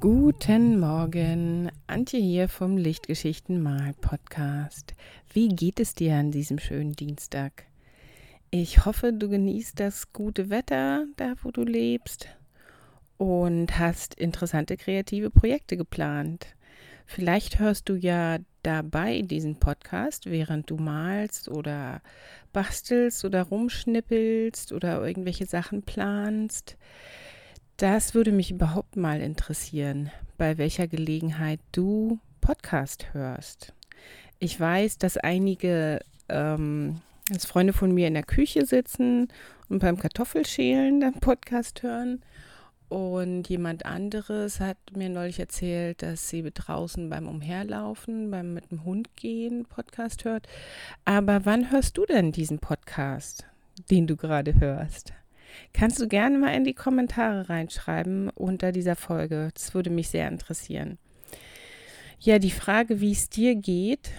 Guten Morgen, Antje hier vom Lichtgeschichten Mal Podcast. Wie geht es dir an diesem schönen Dienstag? Ich hoffe, du genießt das gute Wetter da, wo du lebst und hast interessante kreative Projekte geplant. Vielleicht hörst du ja dabei diesen Podcast, während du malst oder bastelst oder rumschnippelst oder irgendwelche Sachen planst. Das würde mich überhaupt mal interessieren, bei welcher Gelegenheit du Podcast hörst. Ich weiß, dass einige ähm, dass Freunde von mir in der Küche sitzen und beim Kartoffelschälen den Podcast hören. Und jemand anderes hat mir neulich erzählt, dass sie draußen beim Umherlaufen, beim mit dem Hund gehen Podcast hört. Aber wann hörst du denn diesen Podcast, den du gerade hörst? Kannst du gerne mal in die Kommentare reinschreiben unter dieser Folge. Das würde mich sehr interessieren. Ja, die Frage, wie es dir geht,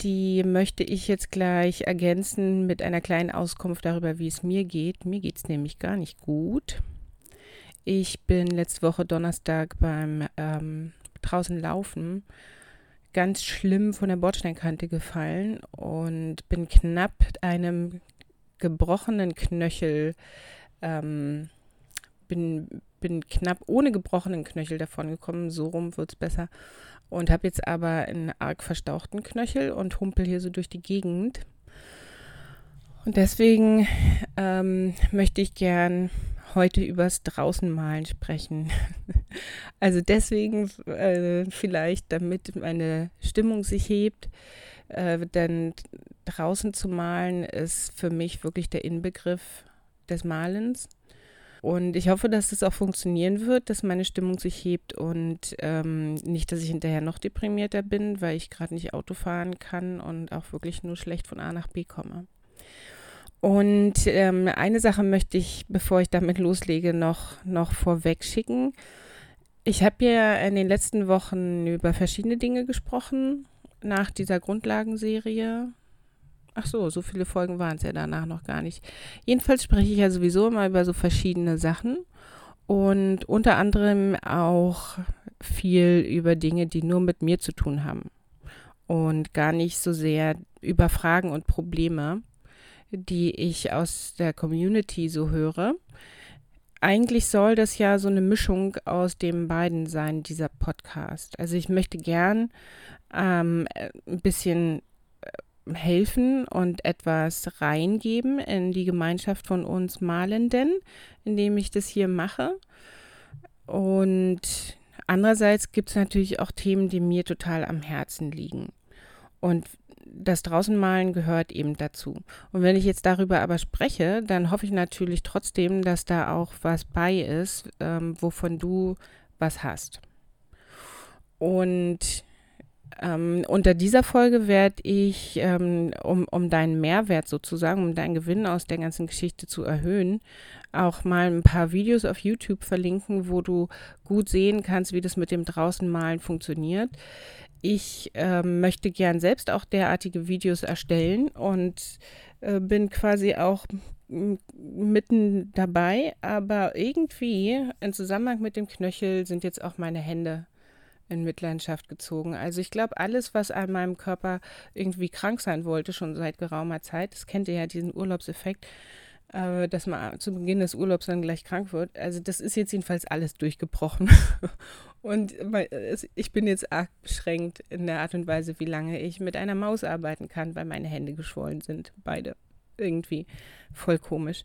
die möchte ich jetzt gleich ergänzen mit einer kleinen Auskunft darüber, wie es mir geht. Mir geht es nämlich gar nicht gut. Ich bin letzte Woche Donnerstag beim ähm, draußen laufen ganz schlimm von der Bordsteinkante gefallen und bin knapp einem gebrochenen Knöchel ähm, bin, bin knapp ohne gebrochenen Knöchel davon gekommen, so rum wird es besser. Und habe jetzt aber einen arg verstauchten Knöchel und humpel hier so durch die Gegend. Und deswegen ähm, möchte ich gern heute übers Draußenmalen sprechen. also deswegen äh, vielleicht, damit meine Stimmung sich hebt, äh, denn draußen zu malen ist für mich wirklich der Inbegriff des Malens. Und ich hoffe, dass es auch funktionieren wird, dass meine Stimmung sich hebt und ähm, nicht, dass ich hinterher noch deprimierter bin, weil ich gerade nicht Auto fahren kann und auch wirklich nur schlecht von A nach B komme. Und ähm, eine Sache möchte ich, bevor ich damit loslege, noch, noch vorweg schicken. Ich habe ja in den letzten Wochen über verschiedene Dinge gesprochen nach dieser Grundlagenserie Ach so, so viele Folgen waren es ja danach noch gar nicht. Jedenfalls spreche ich ja sowieso immer über so verschiedene Sachen und unter anderem auch viel über Dinge, die nur mit mir zu tun haben und gar nicht so sehr über Fragen und Probleme, die ich aus der Community so höre. Eigentlich soll das ja so eine Mischung aus den beiden sein, dieser Podcast. Also ich möchte gern ähm, ein bisschen helfen und etwas reingeben in die Gemeinschaft von uns Malenden, indem ich das hier mache. Und andererseits gibt es natürlich auch Themen, die mir total am Herzen liegen. Und das Draußenmalen gehört eben dazu. Und wenn ich jetzt darüber aber spreche, dann hoffe ich natürlich trotzdem, dass da auch was bei ist, ähm, wovon du was hast. Und ähm, unter dieser Folge werde ich, ähm, um, um deinen Mehrwert sozusagen, um deinen Gewinn aus der ganzen Geschichte zu erhöhen, auch mal ein paar Videos auf YouTube verlinken, wo du gut sehen kannst, wie das mit dem Draußenmalen funktioniert. Ich äh, möchte gern selbst auch derartige Videos erstellen und äh, bin quasi auch mitten dabei, aber irgendwie im Zusammenhang mit dem Knöchel sind jetzt auch meine Hände in Mitleidenschaft gezogen. Also ich glaube, alles, was an meinem Körper irgendwie krank sein wollte, schon seit geraumer Zeit, das kennt ihr ja, diesen Urlaubseffekt, äh, dass man zu Beginn des Urlaubs dann gleich krank wird. Also das ist jetzt jedenfalls alles durchgebrochen. und ich bin jetzt arg beschränkt in der Art und Weise, wie lange ich mit einer Maus arbeiten kann, weil meine Hände geschwollen sind. Beide. Irgendwie voll komisch.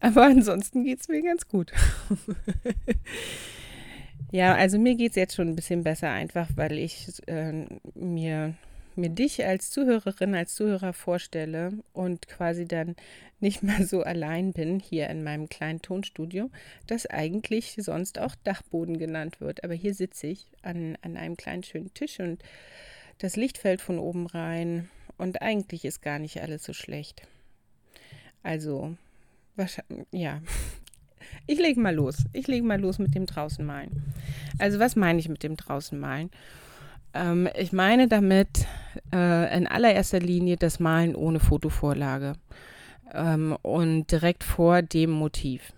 Aber ansonsten geht es mir ganz gut. Ja, also mir geht es jetzt schon ein bisschen besser, einfach weil ich äh, mir, mir dich als Zuhörerin, als Zuhörer vorstelle und quasi dann nicht mehr so allein bin hier in meinem kleinen Tonstudio, das eigentlich sonst auch Dachboden genannt wird. Aber hier sitze ich an, an einem kleinen schönen Tisch und das Licht fällt von oben rein und eigentlich ist gar nicht alles so schlecht. Also, ja, ich lege mal los. Ich lege mal los mit dem Draußenmalen. Also was meine ich mit dem Draußenmalen? Ähm, ich meine damit äh, in allererster Linie das Malen ohne Fotovorlage ähm, und direkt vor dem Motiv.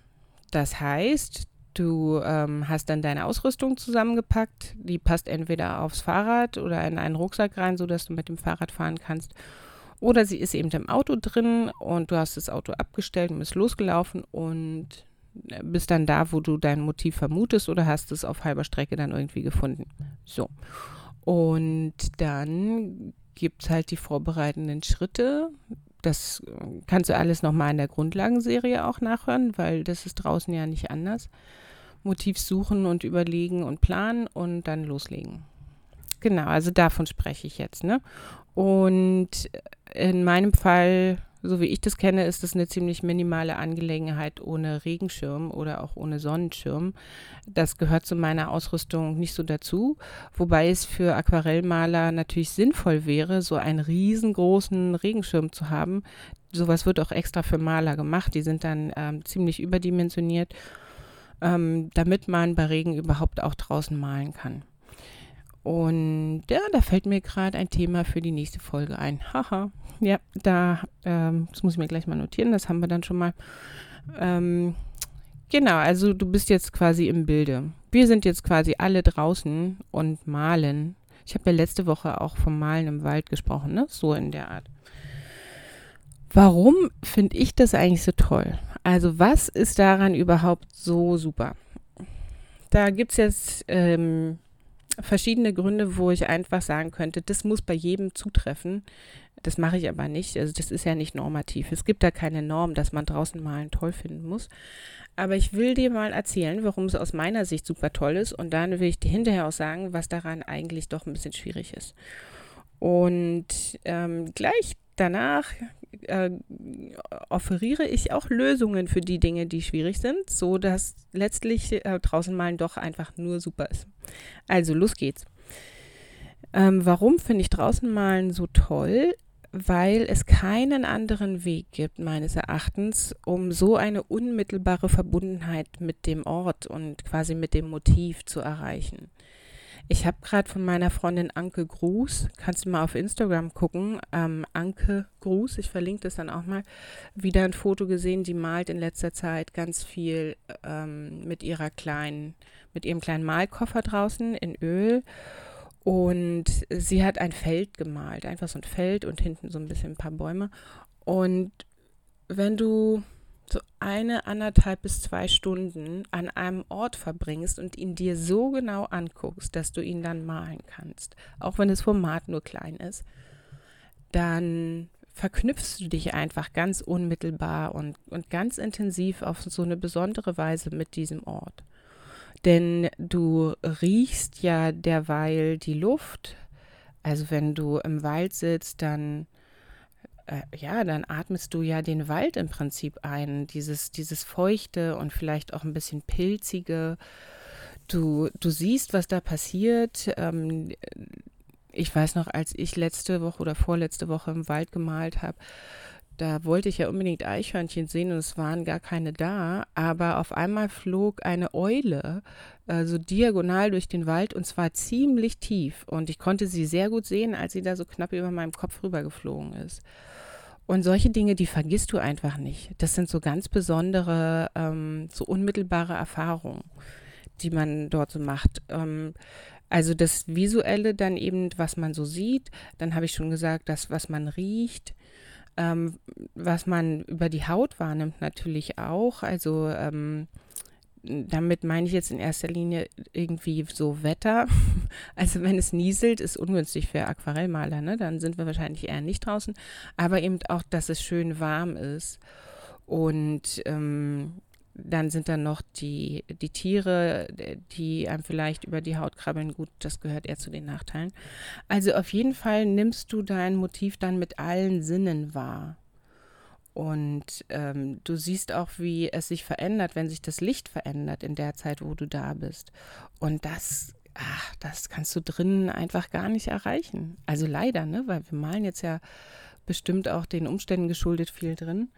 Das heißt, Du ähm, hast dann deine Ausrüstung zusammengepackt. Die passt entweder aufs Fahrrad oder in einen Rucksack rein, sodass du mit dem Fahrrad fahren kannst. Oder sie ist eben im Auto drin und du hast das Auto abgestellt und bist losgelaufen und bist dann da, wo du dein Motiv vermutest oder hast es auf halber Strecke dann irgendwie gefunden. So. Und dann gibt es halt die vorbereitenden Schritte. Das äh, kannst du alles nochmal in der Grundlagenserie auch nachhören, weil das ist draußen ja nicht anders. Motiv suchen und überlegen und planen und dann loslegen. Genau, also davon spreche ich jetzt. Ne? Und in meinem Fall, so wie ich das kenne, ist das eine ziemlich minimale Angelegenheit ohne Regenschirm oder auch ohne Sonnenschirm. Das gehört zu meiner Ausrüstung nicht so dazu, wobei es für Aquarellmaler natürlich sinnvoll wäre, so einen riesengroßen Regenschirm zu haben. Sowas wird auch extra für Maler gemacht. Die sind dann ähm, ziemlich überdimensioniert, ähm, damit man bei Regen überhaupt auch draußen malen kann. Und ja, da fällt mir gerade ein Thema für die nächste Folge ein. Haha. Ja, da, ähm, das muss ich mir gleich mal notieren, das haben wir dann schon mal. Ähm, genau, also du bist jetzt quasi im Bilde. Wir sind jetzt quasi alle draußen und malen. Ich habe ja letzte Woche auch vom Malen im Wald gesprochen, ne? So in der Art. Warum finde ich das eigentlich so toll? Also was ist daran überhaupt so super? Da gibt es jetzt ähm, verschiedene Gründe, wo ich einfach sagen könnte, das muss bei jedem zutreffen. Das mache ich aber nicht. Also das ist ja nicht normativ. Es gibt da keine Norm, dass man draußen malen toll finden muss. Aber ich will dir mal erzählen, warum es aus meiner Sicht super toll ist. Und dann will ich dir hinterher auch sagen, was daran eigentlich doch ein bisschen schwierig ist. Und ähm, gleich danach äh, offeriere ich auch Lösungen für die Dinge, die schwierig sind, so dass letztlich äh, draußen malen doch einfach nur super ist. Also los geht's. Ähm, warum finde ich draußen malen so toll? Weil es keinen anderen Weg gibt, meines Erachtens, um so eine unmittelbare Verbundenheit mit dem Ort und quasi mit dem Motiv zu erreichen. Ich habe gerade von meiner Freundin Anke Gruß, kannst du mal auf Instagram gucken, ähm, Anke Gruß, ich verlinke das dann auch mal, wieder ein Foto gesehen, die malt in letzter Zeit ganz viel ähm, mit ihrer kleinen, mit ihrem kleinen Malkoffer draußen in Öl. Und sie hat ein Feld gemalt, einfach so ein Feld und hinten so ein bisschen ein paar Bäume. Und wenn du so eine, anderthalb bis zwei Stunden an einem Ort verbringst und ihn dir so genau anguckst, dass du ihn dann malen kannst, auch wenn das Format nur klein ist, dann verknüpfst du dich einfach ganz unmittelbar und, und ganz intensiv auf so eine besondere Weise mit diesem Ort. Denn du riechst ja derweil die Luft. Also wenn du im Wald sitzt, dann äh, ja, dann atmest du ja den Wald im Prinzip ein, dieses, dieses feuchte und vielleicht auch ein bisschen pilzige. Du, du siehst, was da passiert. Ähm, ich weiß noch, als ich letzte Woche oder vorletzte Woche im Wald gemalt habe, da wollte ich ja unbedingt Eichhörnchen sehen und es waren gar keine da, aber auf einmal flog eine Eule äh, so diagonal durch den Wald und zwar ziemlich tief und ich konnte sie sehr gut sehen, als sie da so knapp über meinem Kopf rübergeflogen ist. Und solche Dinge, die vergisst du einfach nicht. Das sind so ganz besondere, ähm, so unmittelbare Erfahrungen, die man dort so macht. Ähm, also das Visuelle dann eben, was man so sieht. Dann habe ich schon gesagt, das, was man riecht. Ähm, was man über die Haut wahrnimmt natürlich auch. Also ähm, damit meine ich jetzt in erster Linie irgendwie so Wetter. Also wenn es nieselt, ist ungünstig für Aquarellmaler, ne? Dann sind wir wahrscheinlich eher nicht draußen. Aber eben auch, dass es schön warm ist. Und ähm, dann sind dann noch die, die Tiere, die einem vielleicht über die Haut krabbeln. Gut, das gehört eher zu den Nachteilen. Also auf jeden Fall nimmst du dein Motiv dann mit allen Sinnen wahr. Und ähm, du siehst auch, wie es sich verändert, wenn sich das Licht verändert in der Zeit, wo du da bist. Und das, ach, das kannst du drinnen einfach gar nicht erreichen. Also leider, ne? Weil wir malen jetzt ja bestimmt auch den Umständen geschuldet viel drin.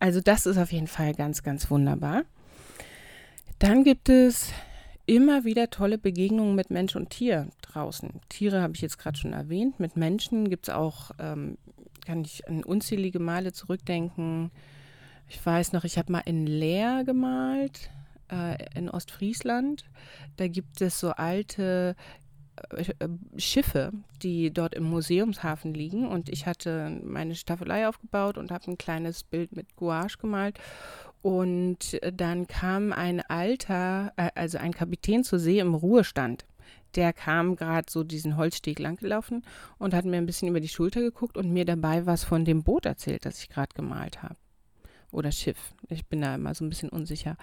Also das ist auf jeden Fall ganz, ganz wunderbar. Dann gibt es immer wieder tolle Begegnungen mit Mensch und Tier draußen. Tiere habe ich jetzt gerade schon erwähnt. Mit Menschen gibt es auch ähm, kann ich an unzählige Male zurückdenken. Ich weiß noch, ich habe mal in Leer gemalt. äh, in Ostfriesland. Da gibt es so alte äh, Schiffe, die dort im Museumshafen liegen. Und ich hatte meine Staffelei aufgebaut und habe ein kleines Bild mit Gouache gemalt. Und dann kam ein alter, äh, also ein Kapitän zur See im Ruhestand. Der kam gerade so diesen Holzsteg langgelaufen und hat mir ein bisschen über die Schulter geguckt und mir dabei was von dem Boot erzählt, das ich gerade gemalt habe oder Schiff. Ich bin da immer so ein bisschen unsicher.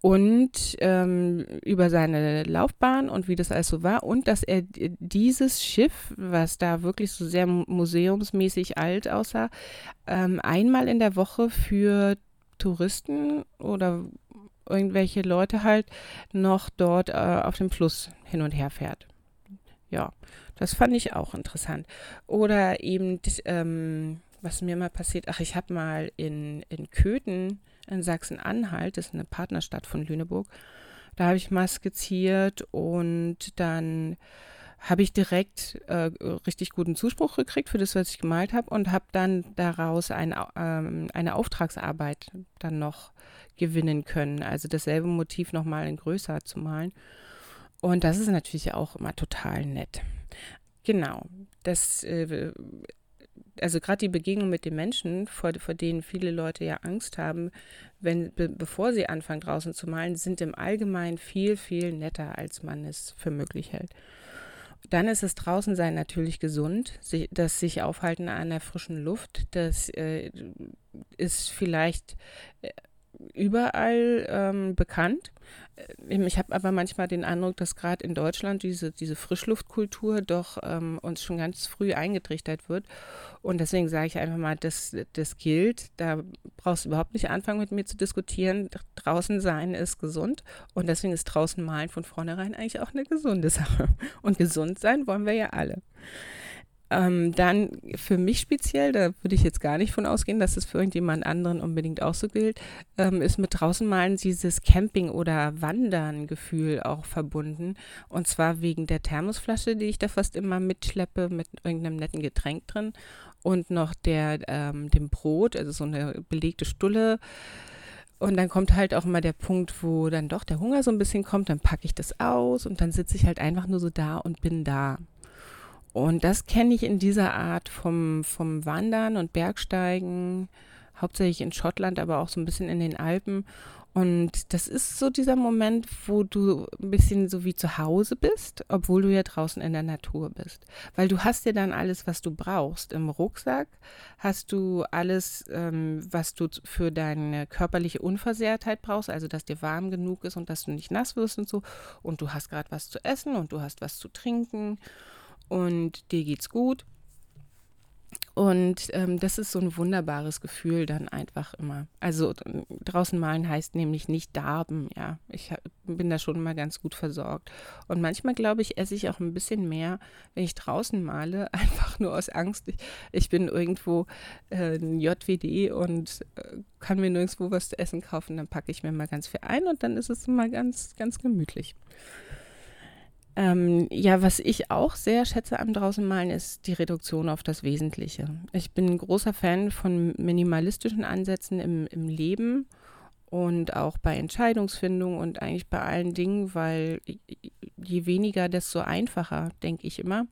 Und ähm, über seine Laufbahn und wie das alles so war und dass er dieses Schiff, was da wirklich so sehr museumsmäßig alt aussah, ähm, einmal in der Woche für Touristen oder irgendwelche Leute halt noch dort äh, auf dem Fluss hin und her fährt. Ja, das fand ich auch interessant. Oder eben ähm, was mir mal passiert, ach, ich habe mal in, in Köthen in Sachsen-Anhalt, das ist eine Partnerstadt von Lüneburg, da habe ich mal skizziert und dann habe ich direkt äh, richtig guten Zuspruch gekriegt für das, was ich gemalt habe und habe dann daraus ein, ähm, eine Auftragsarbeit dann noch gewinnen können. Also dasselbe Motiv nochmal in größer zu malen. Und das ist natürlich auch immer total nett. Genau. Das äh, also gerade die Begegnung mit den Menschen, vor, vor denen viele Leute ja Angst haben, wenn, be, bevor sie anfangen draußen zu malen, sind im Allgemeinen viel, viel netter, als man es für möglich hält. Dann ist es draußen sein natürlich gesund, sich, das sich aufhalten an der frischen Luft, das äh, ist vielleicht äh, überall ähm, bekannt. Ähm, ich habe aber manchmal den Eindruck, dass gerade in Deutschland diese, diese Frischluftkultur doch ähm, uns schon ganz früh eingetrichtert wird. Und deswegen sage ich einfach mal, das, das gilt. Da brauchst du überhaupt nicht anfangen, mit mir zu diskutieren. Draußen sein ist gesund. Und deswegen ist draußen malen von vornherein eigentlich auch eine gesunde Sache. Und gesund sein wollen wir ja alle. Ähm, dann für mich speziell, da würde ich jetzt gar nicht von ausgehen, dass es für irgendjemand anderen unbedingt auch so gilt, ähm, ist mit draußen malen dieses Camping- oder Wandern-Gefühl auch verbunden. Und zwar wegen der Thermosflasche, die ich da fast immer mitschleppe mit irgendeinem netten Getränk drin und noch der, ähm, dem Brot, also so eine belegte Stulle. Und dann kommt halt auch immer der Punkt, wo dann doch der Hunger so ein bisschen kommt, dann packe ich das aus und dann sitze ich halt einfach nur so da und bin da. Und das kenne ich in dieser Art vom, vom Wandern und Bergsteigen, hauptsächlich in Schottland, aber auch so ein bisschen in den Alpen. Und das ist so dieser Moment, wo du ein bisschen so wie zu Hause bist, obwohl du ja draußen in der Natur bist. Weil du hast ja dann alles, was du brauchst. Im Rucksack hast du alles, ähm, was du für deine körperliche Unversehrtheit brauchst, also dass dir warm genug ist und dass du nicht nass wirst und so. Und du hast gerade was zu essen und du hast was zu trinken und dir geht's gut. Und ähm, das ist so ein wunderbares Gefühl dann einfach immer. Also draußen malen heißt nämlich nicht darben, ja. Ich bin da schon mal ganz gut versorgt. Und manchmal, glaube ich, esse ich auch ein bisschen mehr, wenn ich draußen male, einfach nur aus Angst. Ich, ich bin irgendwo äh, JWD und äh, kann mir nirgendwo was zu essen kaufen. Dann packe ich mir mal ganz viel ein und dann ist es immer ganz, ganz gemütlich. Ähm, ja, was ich auch sehr schätze am draußen malen, ist die Reduktion auf das Wesentliche. Ich bin ein großer Fan von minimalistischen Ansätzen im, im Leben und auch bei Entscheidungsfindung und eigentlich bei allen Dingen, weil je weniger, desto einfacher, denke ich immer.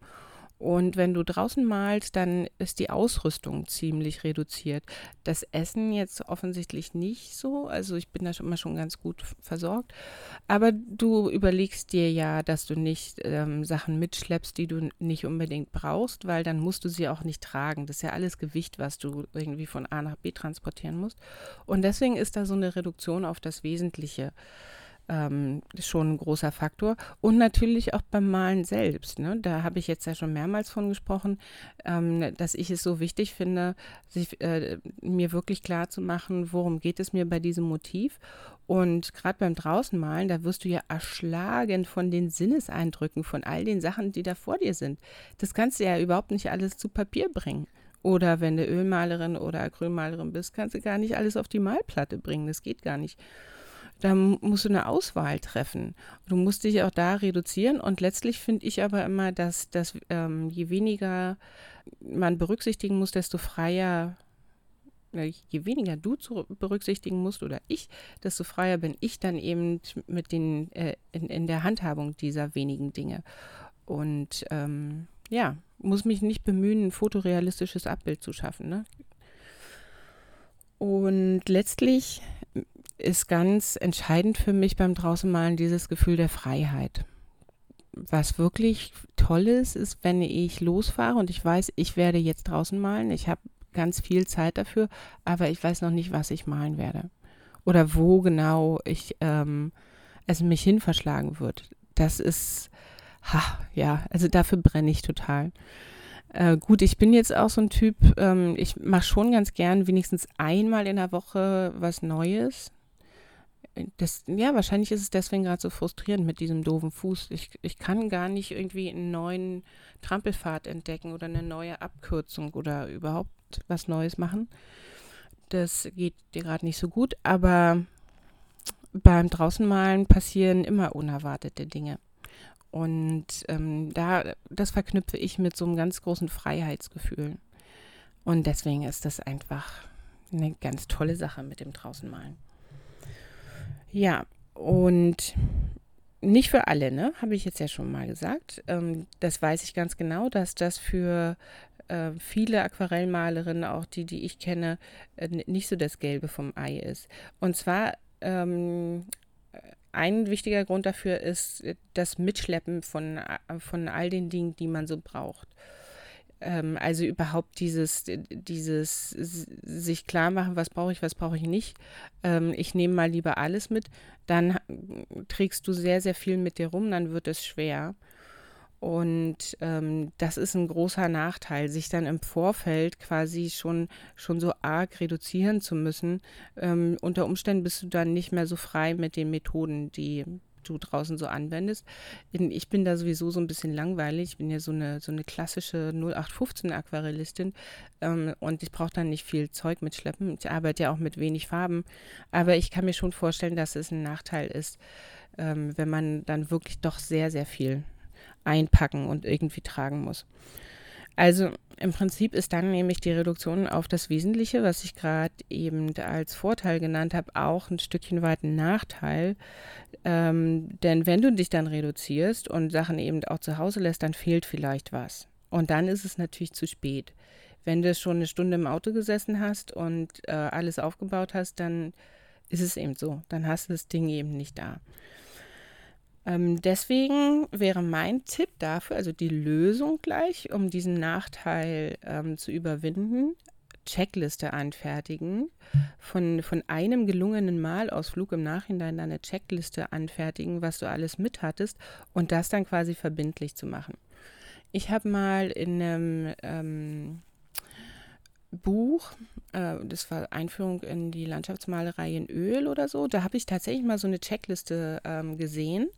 Und wenn du draußen malst, dann ist die Ausrüstung ziemlich reduziert. Das Essen jetzt offensichtlich nicht so. Also ich bin da schon immer schon ganz gut versorgt. Aber du überlegst dir ja, dass du nicht ähm, Sachen mitschleppst, die du nicht unbedingt brauchst, weil dann musst du sie auch nicht tragen. Das ist ja alles Gewicht, was du irgendwie von A nach B transportieren musst. Und deswegen ist da so eine Reduktion auf das Wesentliche ähm, schon ein großer Faktor. Und natürlich auch beim Malen selbst. Ne? Da habe ich jetzt ja schon mehrmals von gesprochen, ähm, dass ich es so wichtig finde, sich, äh, mir wirklich klar zu machen, worum geht es mir bei diesem Motiv. Und gerade beim Draußenmalen, da wirst du ja erschlagen von den Sinneseindrücken, von all den Sachen, die da vor dir sind. Das kannst du ja überhaupt nicht alles zu Papier bringen. Oder wenn du Ölmalerin oder Acrylmalerin bist, kannst du gar nicht alles auf die Malplatte bringen. Das geht gar nicht da musst du eine Auswahl treffen. Du musst dich auch da reduzieren und letztlich finde ich aber immer, dass, dass ähm, je weniger man berücksichtigen muss, desto freier je weniger du zu berücksichtigen musst oder ich, desto freier bin ich dann eben mit den äh, in, in, der Handhabung dieser wenigen Dinge. Und ähm, ja, muss mich nicht bemühen, ein fotorealistisches Abbild zu schaffen. Ne? Und letztlich ist ganz entscheidend für mich beim Draußenmalen dieses Gefühl der Freiheit. Was wirklich toll ist, ist, wenn ich losfahre und ich weiß, ich werde jetzt draußen malen. Ich habe ganz viel Zeit dafür, aber ich weiß noch nicht, was ich malen werde. Oder wo genau ich ähm, es mich hin verschlagen wird. Das ist, ha, ja, also dafür brenne ich total. Äh, gut, ich bin jetzt auch so ein Typ, ähm, ich mache schon ganz gern wenigstens einmal in der Woche was Neues. Das, ja, wahrscheinlich ist es deswegen gerade so frustrierend mit diesem doofen Fuß. Ich, ich kann gar nicht irgendwie einen neuen Trampelpfad entdecken oder eine neue Abkürzung oder überhaupt was Neues machen. Das geht dir gerade nicht so gut, aber beim Draußenmalen passieren immer unerwartete Dinge. Und ähm, da, das verknüpfe ich mit so einem ganz großen Freiheitsgefühl. Und deswegen ist das einfach eine ganz tolle Sache mit dem Draußenmalen. Ja, und nicht für alle, ne? Habe ich jetzt ja schon mal gesagt. Ähm, das weiß ich ganz genau, dass das für äh, viele Aquarellmalerinnen, auch die, die ich kenne, äh, nicht so das Gelbe vom Ei ist. Und zwar ähm, ein wichtiger Grund dafür ist das Mitschleppen von, von all den Dingen, die man so braucht. Ähm, also überhaupt dieses, dieses sich klar machen, was brauche ich, was brauche ich nicht. Ähm, ich nehme mal lieber alles mit. Dann trägst du sehr, sehr viel mit dir rum, dann wird es schwer. Und ähm, das ist ein großer Nachteil, sich dann im Vorfeld quasi schon, schon so arg reduzieren zu müssen. Ähm, unter Umständen bist du dann nicht mehr so frei mit den Methoden, die du draußen so anwendest. Ich bin da sowieso so ein bisschen langweilig. Ich bin ja so eine, so eine klassische 0815 Aquarellistin ähm, und ich brauche dann nicht viel Zeug mitschleppen. Ich arbeite ja auch mit wenig Farben, aber ich kann mir schon vorstellen, dass es ein Nachteil ist, ähm, wenn man dann wirklich doch sehr, sehr viel einpacken und irgendwie tragen muss. Also im Prinzip ist dann nämlich die Reduktion auf das Wesentliche, was ich gerade eben als Vorteil genannt habe, auch ein Stückchen weit ein Nachteil. Ähm, denn wenn du dich dann reduzierst und Sachen eben auch zu Hause lässt, dann fehlt vielleicht was. Und dann ist es natürlich zu spät. Wenn du schon eine Stunde im Auto gesessen hast und äh, alles aufgebaut hast, dann ist es eben so. Dann hast du das Ding eben nicht da. Ähm, deswegen wäre mein Tipp dafür, also die Lösung gleich, um diesen Nachteil ähm, zu überwinden, Checkliste anfertigen, von, von einem gelungenen Malausflug im Nachhinein eine Checkliste anfertigen, was du alles mit hattest und das dann quasi verbindlich zu machen. Ich habe mal in einem ähm, Buch, äh, das war Einführung in die Landschaftsmalerei in Öl oder so, da habe ich tatsächlich mal so eine Checkliste ähm, gesehen.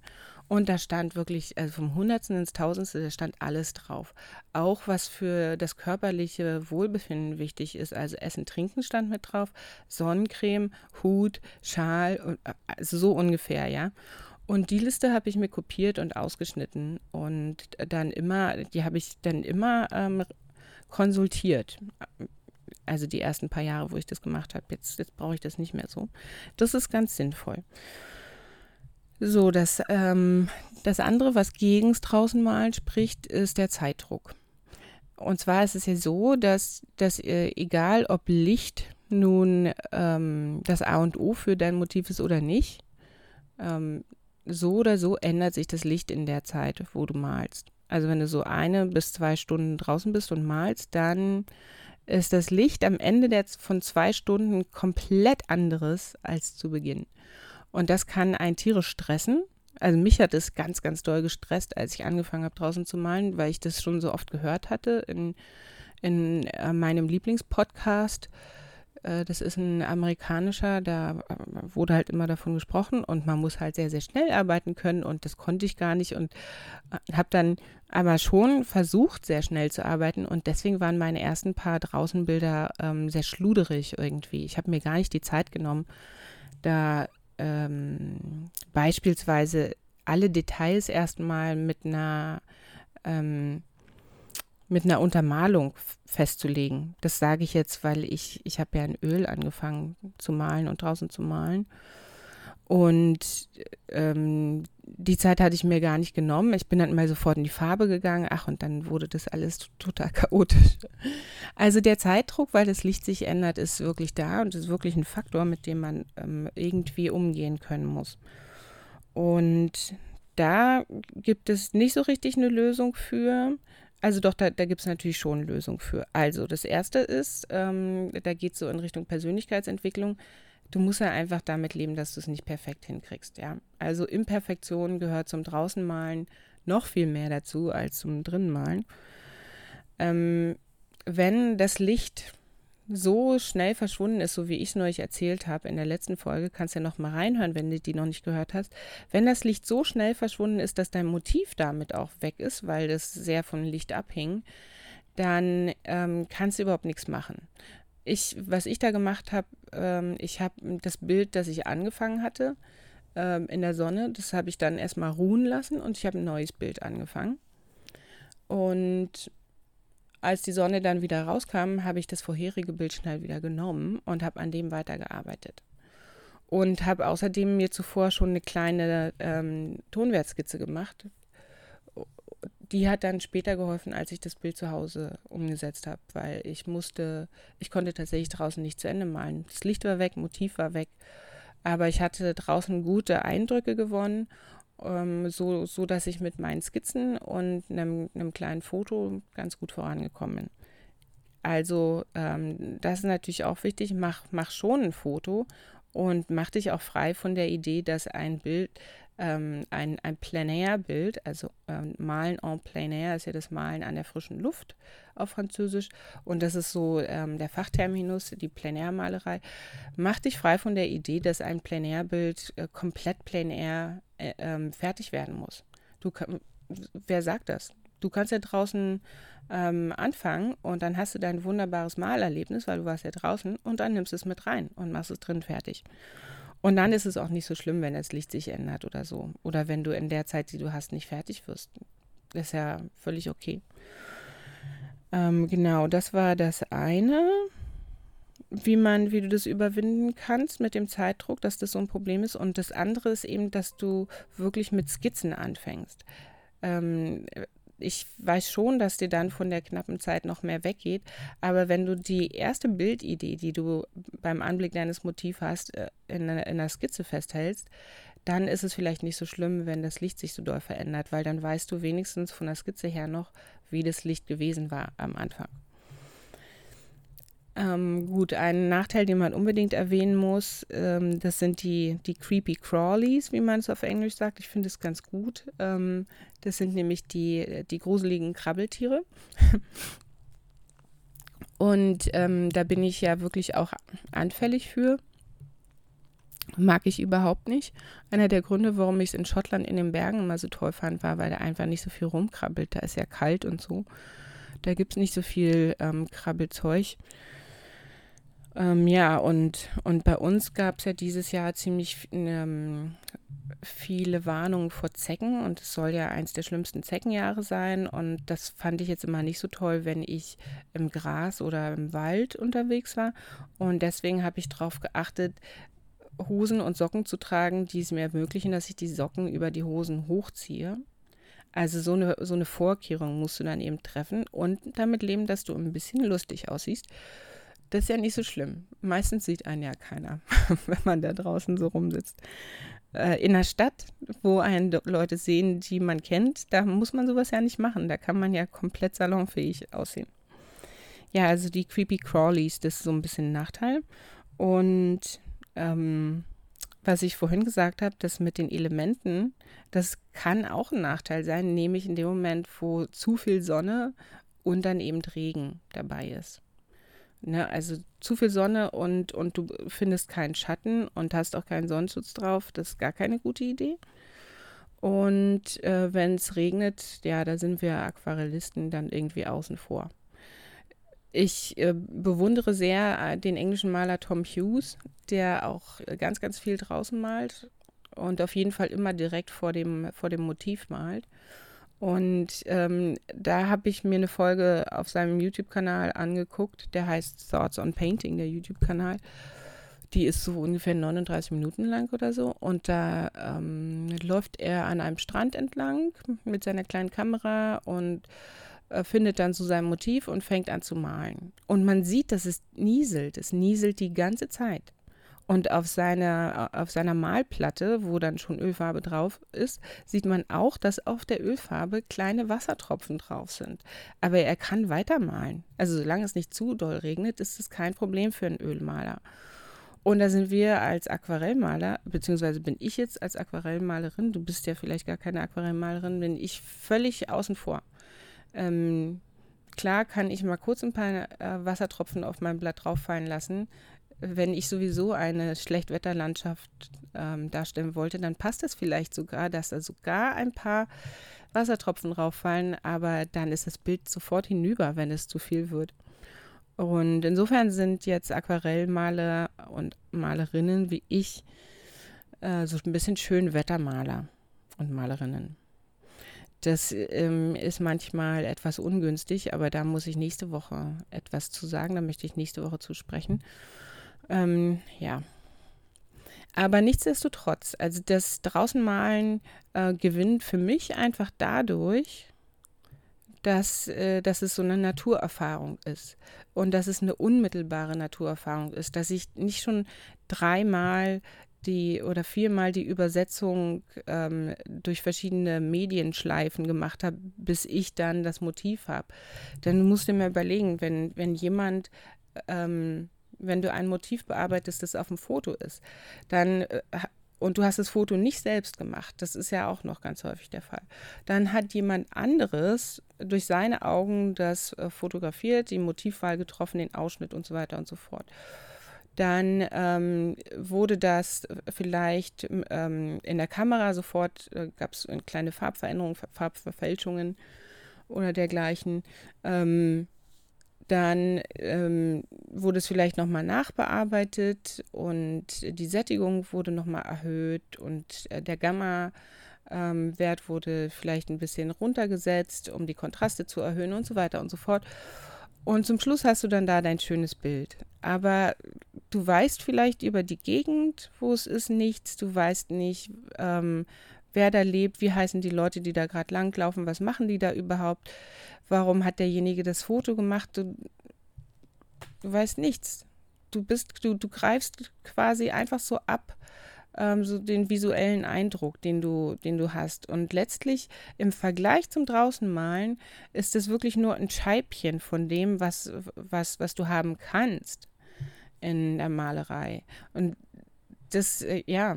Und da stand wirklich, also vom Hundertsten ins Tausendste, da stand alles drauf. Auch was für das körperliche Wohlbefinden wichtig ist. Also Essen, Trinken stand mit drauf, Sonnencreme, Hut, Schal, also so ungefähr, ja. Und die Liste habe ich mir kopiert und ausgeschnitten und dann immer, die habe ich dann immer ähm, konsultiert also die ersten paar Jahre, wo ich das gemacht habe. Jetzt, jetzt brauche ich das nicht mehr so. Das ist ganz sinnvoll. So, das, ähm, das andere, was gegens Draußenmalen spricht, ist der Zeitdruck. Und zwar ist es ja so, dass, dass äh, egal ob Licht nun ähm, das A und O für dein Motiv ist oder nicht, ähm, so oder so ändert sich das Licht in der Zeit, wo du malst. Also wenn du so eine bis zwei Stunden draußen bist und malst, dann ist das Licht am Ende der, von zwei Stunden komplett anderes als zu Beginn. Und das kann einen tierisch stressen. Also mich hat es ganz, ganz doll gestresst, als ich angefangen habe draußen zu malen, weil ich das schon so oft gehört hatte in, in äh, meinem Lieblingspodcast. Äh, das ist ein amerikanischer, da äh, wurde halt immer davon gesprochen und man muss halt sehr, sehr schnell arbeiten können und das konnte ich gar nicht und äh, habe dann aber schon versucht, sehr schnell zu arbeiten und deswegen waren meine ersten paar Draußenbilder ähm, sehr schluderig irgendwie. Ich habe mir gar nicht die Zeit genommen, da ähm, beispielsweise alle Details erstmal mit einer ähm, mit einer Untermalung festzulegen. Das sage ich jetzt, weil ich, ich habe ja in Öl angefangen zu malen und draußen zu malen. Und ähm, die Zeit hatte ich mir gar nicht genommen. Ich bin dann mal sofort in die Farbe gegangen. Ach, und dann wurde das alles total chaotisch. Also der Zeitdruck, weil das Licht sich ändert, ist wirklich da und ist wirklich ein Faktor, mit dem man ähm, irgendwie umgehen können muss. Und da gibt es nicht so richtig eine Lösung für. Also doch, da, da gibt es natürlich schon eine Lösung für. Also das Erste ist, ähm, da geht es so in Richtung Persönlichkeitsentwicklung. Du musst ja einfach damit leben, dass du es nicht perfekt hinkriegst. Ja? Also Imperfektion gehört zum Draußenmalen noch viel mehr dazu als zum Drinnenmalen. Ähm, wenn das Licht so schnell verschwunden ist, so wie ich es neulich erzählt habe in der letzten Folge, kannst du ja noch mal reinhören, wenn du die noch nicht gehört hast. Wenn das Licht so schnell verschwunden ist, dass dein Motiv damit auch weg ist, weil das sehr von Licht abhing, dann ähm, kannst du überhaupt nichts machen. Ich, was ich da gemacht habe, ähm, ich habe das Bild, das ich angefangen hatte ähm, in der Sonne, das habe ich dann erstmal ruhen lassen und ich habe ein neues Bild angefangen. Und als die Sonne dann wieder rauskam, habe ich das vorherige Bild schnell wieder genommen und habe an dem weitergearbeitet. Und habe außerdem mir zuvor schon eine kleine ähm, Tonwertskizze gemacht. Die hat dann später geholfen, als ich das Bild zu Hause umgesetzt habe, weil ich musste, ich konnte tatsächlich draußen nicht zu Ende malen. Das Licht war weg, Motiv war weg, aber ich hatte draußen gute Eindrücke gewonnen ähm, so, so dass ich mit meinen Skizzen und einem, einem kleinen Foto ganz gut vorangekommen bin. Also ähm, das ist natürlich auch wichtig, mach, mach schon ein Foto und mach dich auch frei von der Idee, dass ein Bild ähm, ein, ein Plein-Air-Bild, also ähm, Malen en plein air ist ja das Malen an der frischen Luft auf Französisch und das ist so ähm, der Fachterminus, die Plein-Air-Malerei. Mach dich frei von der Idee, dass ein Plein-Air-Bild äh, komplett Plein-Air äh, ähm, fertig werden muss. Du, wer sagt das? Du kannst ja draußen ähm, anfangen und dann hast du dein wunderbares Malerlebnis, weil du warst ja draußen und dann nimmst du es mit rein und machst es drin fertig. Und dann ist es auch nicht so schlimm, wenn das Licht sich ändert oder so. Oder wenn du in der Zeit, die du hast, nicht fertig wirst. Das ist ja völlig okay. Ähm, genau, das war das eine, wie man, wie du das überwinden kannst mit dem Zeitdruck, dass das so ein Problem ist. Und das andere ist eben, dass du wirklich mit Skizzen anfängst. Ähm, ich weiß schon, dass dir dann von der knappen Zeit noch mehr weggeht, aber wenn du die erste Bildidee, die du beim Anblick deines Motivs hast, äh, in einer, in einer Skizze festhältst, dann ist es vielleicht nicht so schlimm, wenn das Licht sich so doll verändert, weil dann weißt du wenigstens von der Skizze her noch, wie das Licht gewesen war am Anfang. Ähm, gut, ein Nachteil, den man unbedingt erwähnen muss, ähm, das sind die, die Creepy Crawlies, wie man es auf Englisch sagt. Ich finde es ganz gut. Ähm, das sind nämlich die, die gruseligen Krabbeltiere. Und ähm, da bin ich ja wirklich auch anfällig für. Mag ich überhaupt nicht. Einer der Gründe, warum ich es in Schottland in den Bergen immer so toll fand, war, weil da einfach nicht so viel rumkrabbelt. Da ist ja kalt und so. Da gibt es nicht so viel ähm, Krabbelzeug. Ähm, ja, und, und bei uns gab es ja dieses Jahr ziemlich ähm, viele Warnungen vor Zecken und es soll ja eins der schlimmsten Zeckenjahre sein und das fand ich jetzt immer nicht so toll, wenn ich im Gras oder im Wald unterwegs war und deswegen habe ich darauf geachtet, Hosen und Socken zu tragen, die es mir ermöglichen, dass ich die Socken über die Hosen hochziehe. Also so eine, so eine Vorkehrung musst du dann eben treffen und damit leben, dass du ein bisschen lustig aussiehst. Das ist ja nicht so schlimm. Meistens sieht einen ja keiner, wenn man da draußen so rumsitzt. Äh, in der Stadt, wo einen Leute sehen, die man kennt, da muss man sowas ja nicht machen. Da kann man ja komplett salonfähig aussehen. Ja, also die Creepy Crawlies, das ist so ein bisschen ein Nachteil. Und ähm, was ich vorhin gesagt habe, das mit den Elementen, das kann auch ein Nachteil sein, nämlich in dem Moment, wo zu viel Sonne und dann eben Regen dabei ist. Ne, also zu viel Sonne und, und du findest keinen Schatten und hast auch keinen Sonnenschutz drauf, das ist gar keine gute Idee. Und äh, wenn es regnet, ja, da sind wir Aquarellisten dann irgendwie außen vor. Ich äh, bewundere sehr äh, den englischen Maler Tom Hughes, der auch ganz, ganz viel draußen malt und auf jeden Fall immer direkt vor dem, vor dem Motiv malt. Und ähm, da habe ich mir eine Folge auf seinem YouTube-Kanal angeguckt, der heißt Thoughts on Painting, der YouTube-Kanal. Die ist so ungefähr 39 Minuten lang oder so. Und da ähm, läuft er an einem Strand entlang mit seiner kleinen Kamera und äh, findet dann so sein Motiv und fängt an zu malen. Und man sieht, dass es nieselt. Es nieselt die ganze Zeit. Und auf seiner, auf seiner Malplatte, wo dann schon Ölfarbe drauf ist, sieht man auch, dass auf der Ölfarbe kleine Wassertropfen drauf sind. Aber er kann weitermalen. Also solange es nicht zu doll regnet, ist es kein Problem für einen Ölmaler. Und da sind wir als Aquarellmaler, beziehungsweise bin ich jetzt als Aquarellmalerin, du bist ja vielleicht gar keine Aquarellmalerin, bin ich völlig außen vor. Ähm, klar kann ich mal kurz ein paar äh, Wassertropfen auf mein Blatt drauffallen lassen. Wenn ich sowieso eine Schlechtwetterlandschaft ähm, darstellen wollte, dann passt es vielleicht sogar, dass da sogar ein paar Wassertropfen rauffallen, aber dann ist das Bild sofort hinüber, wenn es zu viel wird. Und insofern sind jetzt Aquarellmaler und Malerinnen wie ich äh, so ein bisschen Schönwettermaler und Malerinnen. Das ähm, ist manchmal etwas ungünstig, aber da muss ich nächste Woche etwas zu sagen. Da möchte ich nächste Woche zu sprechen. Ähm, ja. Aber nichtsdestotrotz, also das Draußenmalen äh, gewinnt für mich einfach dadurch, dass, äh, dass es so eine Naturerfahrung ist und dass es eine unmittelbare Naturerfahrung ist, dass ich nicht schon dreimal die oder viermal die Übersetzung ähm, durch verschiedene Medienschleifen gemacht habe, bis ich dann das Motiv habe. Dann musst du mir überlegen, wenn, wenn jemand ähm, wenn du ein Motiv bearbeitest, das auf dem Foto ist, dann äh, und du hast das Foto nicht selbst gemacht, das ist ja auch noch ganz häufig der Fall, dann hat jemand anderes durch seine Augen das äh, fotografiert, die Motivwahl getroffen, den Ausschnitt und so weiter und so fort. Dann ähm, wurde das vielleicht ähm, in der Kamera sofort, äh, gab es kleine Farbveränderungen, Farbverfälschungen oder dergleichen. Ähm, dann ähm, wurde es vielleicht nochmal nachbearbeitet und die Sättigung wurde nochmal erhöht und äh, der Gamma-Wert ähm, wurde vielleicht ein bisschen runtergesetzt, um die Kontraste zu erhöhen und so weiter und so fort. Und zum Schluss hast du dann da dein schönes Bild. Aber du weißt vielleicht über die Gegend, wo es ist, nichts. Du weißt nicht, ähm, wer da lebt, wie heißen die Leute, die da gerade langlaufen, was machen die da überhaupt warum hat derjenige das Foto gemacht? Du, du weißt nichts. Du bist, du, du greifst quasi einfach so ab, ähm, so den visuellen Eindruck, den du, den du hast. Und letztlich im Vergleich zum Draußenmalen ist es wirklich nur ein Scheibchen von dem, was, was, was du haben kannst in der Malerei. Und das, äh, ja,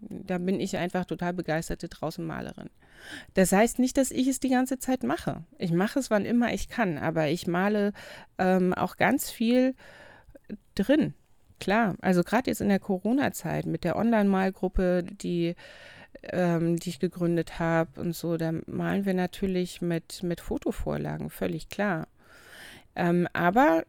da bin ich einfach total begeisterte Draußenmalerin. Das heißt nicht, dass ich es die ganze Zeit mache. Ich mache es, wann immer ich kann, aber ich male ähm, auch ganz viel drin. Klar, also gerade jetzt in der Corona-Zeit mit der Online-Malgruppe, die, ähm, die ich gegründet habe und so, da malen wir natürlich mit, mit Fotovorlagen, völlig klar. Ähm, aber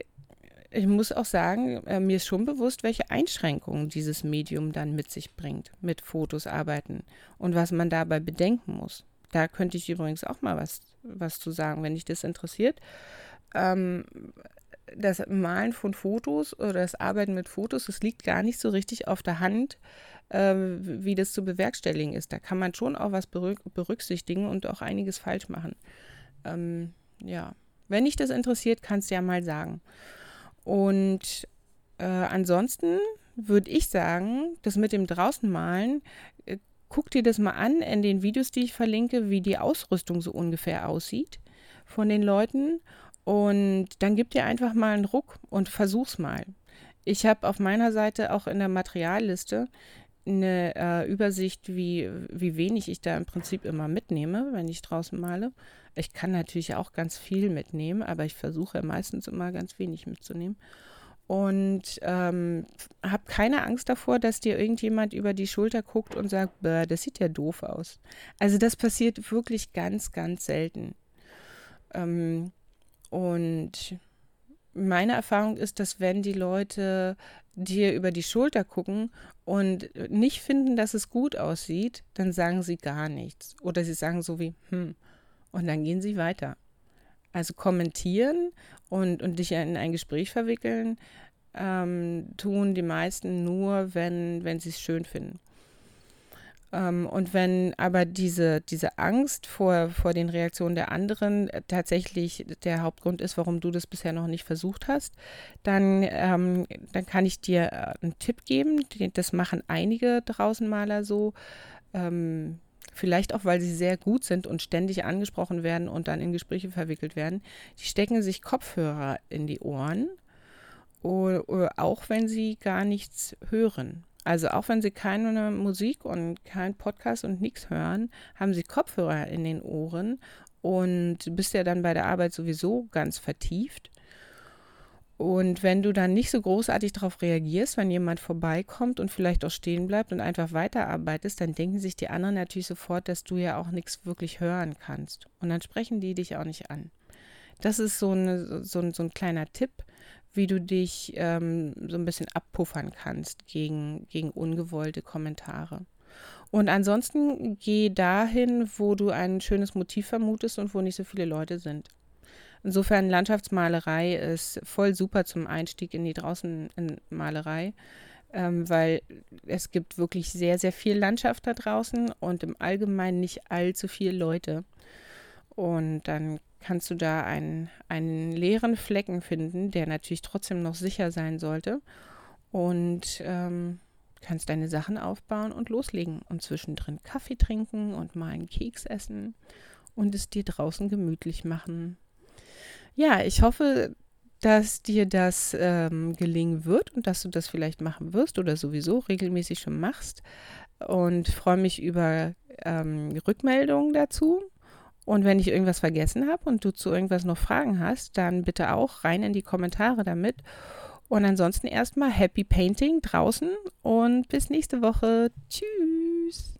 ich muss auch sagen, äh, mir ist schon bewusst, welche Einschränkungen dieses Medium dann mit sich bringt, mit Fotos arbeiten und was man dabei bedenken muss. Da könnte ich übrigens auch mal was, was zu sagen, wenn dich das interessiert. Ähm, das Malen von Fotos oder das Arbeiten mit Fotos, das liegt gar nicht so richtig auf der Hand, äh, wie das zu bewerkstelligen ist. Da kann man schon auch was berücksichtigen und auch einiges falsch machen. Ähm, ja, wenn dich das interessiert, kannst du ja mal sagen. Und äh, ansonsten würde ich sagen, das mit dem Draußenmalen, äh, guck dir das mal an in den Videos, die ich verlinke, wie die Ausrüstung so ungefähr aussieht von den Leuten. Und dann gib dir einfach mal einen Ruck und versuch's mal. Ich habe auf meiner Seite auch in der Materialliste eine äh, Übersicht, wie, wie wenig ich da im Prinzip immer mitnehme, wenn ich draußen male. Ich kann natürlich auch ganz viel mitnehmen, aber ich versuche meistens immer ganz wenig mitzunehmen. Und ähm, habe keine Angst davor, dass dir irgendjemand über die Schulter guckt und sagt, das sieht ja doof aus. Also das passiert wirklich ganz, ganz selten. Ähm, und meine Erfahrung ist, dass wenn die Leute dir über die Schulter gucken und nicht finden, dass es gut aussieht, dann sagen sie gar nichts. Oder sie sagen so wie, hm. Und dann gehen sie weiter. Also kommentieren und, und dich in ein Gespräch verwickeln, ähm, tun die meisten nur, wenn, wenn sie es schön finden. Ähm, und wenn aber diese, diese Angst vor, vor den Reaktionen der anderen tatsächlich der Hauptgrund ist, warum du das bisher noch nicht versucht hast, dann, ähm, dann kann ich dir äh, einen Tipp geben. Das machen einige draußen Maler so. Ähm, vielleicht auch, weil sie sehr gut sind und ständig angesprochen werden und dann in Gespräche verwickelt werden. Die stecken sich Kopfhörer in die Ohren, oder auch wenn sie gar nichts hören. Also auch wenn sie keine Musik und kein Podcast und nichts hören, haben sie Kopfhörer in den Ohren und bist ja dann bei der Arbeit sowieso ganz vertieft. Und wenn du dann nicht so großartig darauf reagierst, wenn jemand vorbeikommt und vielleicht auch stehen bleibt und einfach weiterarbeitest, dann denken sich die anderen natürlich sofort, dass du ja auch nichts wirklich hören kannst. Und dann sprechen die dich auch nicht an. Das ist so, eine, so, so ein kleiner Tipp, wie du dich ähm, so ein bisschen abpuffern kannst gegen, gegen ungewollte Kommentare. Und ansonsten geh dahin, wo du ein schönes Motiv vermutest und wo nicht so viele Leute sind. Insofern Landschaftsmalerei ist voll super zum Einstieg in die Draußenmalerei, ähm, weil es gibt wirklich sehr, sehr viel Landschaft da draußen und im Allgemeinen nicht allzu viele Leute. Und dann kannst du da einen, einen leeren Flecken finden, der natürlich trotzdem noch sicher sein sollte. Und ähm, kannst deine Sachen aufbauen und loslegen und zwischendrin Kaffee trinken und mal einen Keks essen und es dir draußen gemütlich machen. Ja, ich hoffe, dass dir das ähm, gelingen wird und dass du das vielleicht machen wirst oder sowieso regelmäßig schon machst. Und freue mich über ähm, Rückmeldungen dazu. Und wenn ich irgendwas vergessen habe und du zu irgendwas noch Fragen hast, dann bitte auch rein in die Kommentare damit. Und ansonsten erstmal Happy Painting draußen und bis nächste Woche. Tschüss.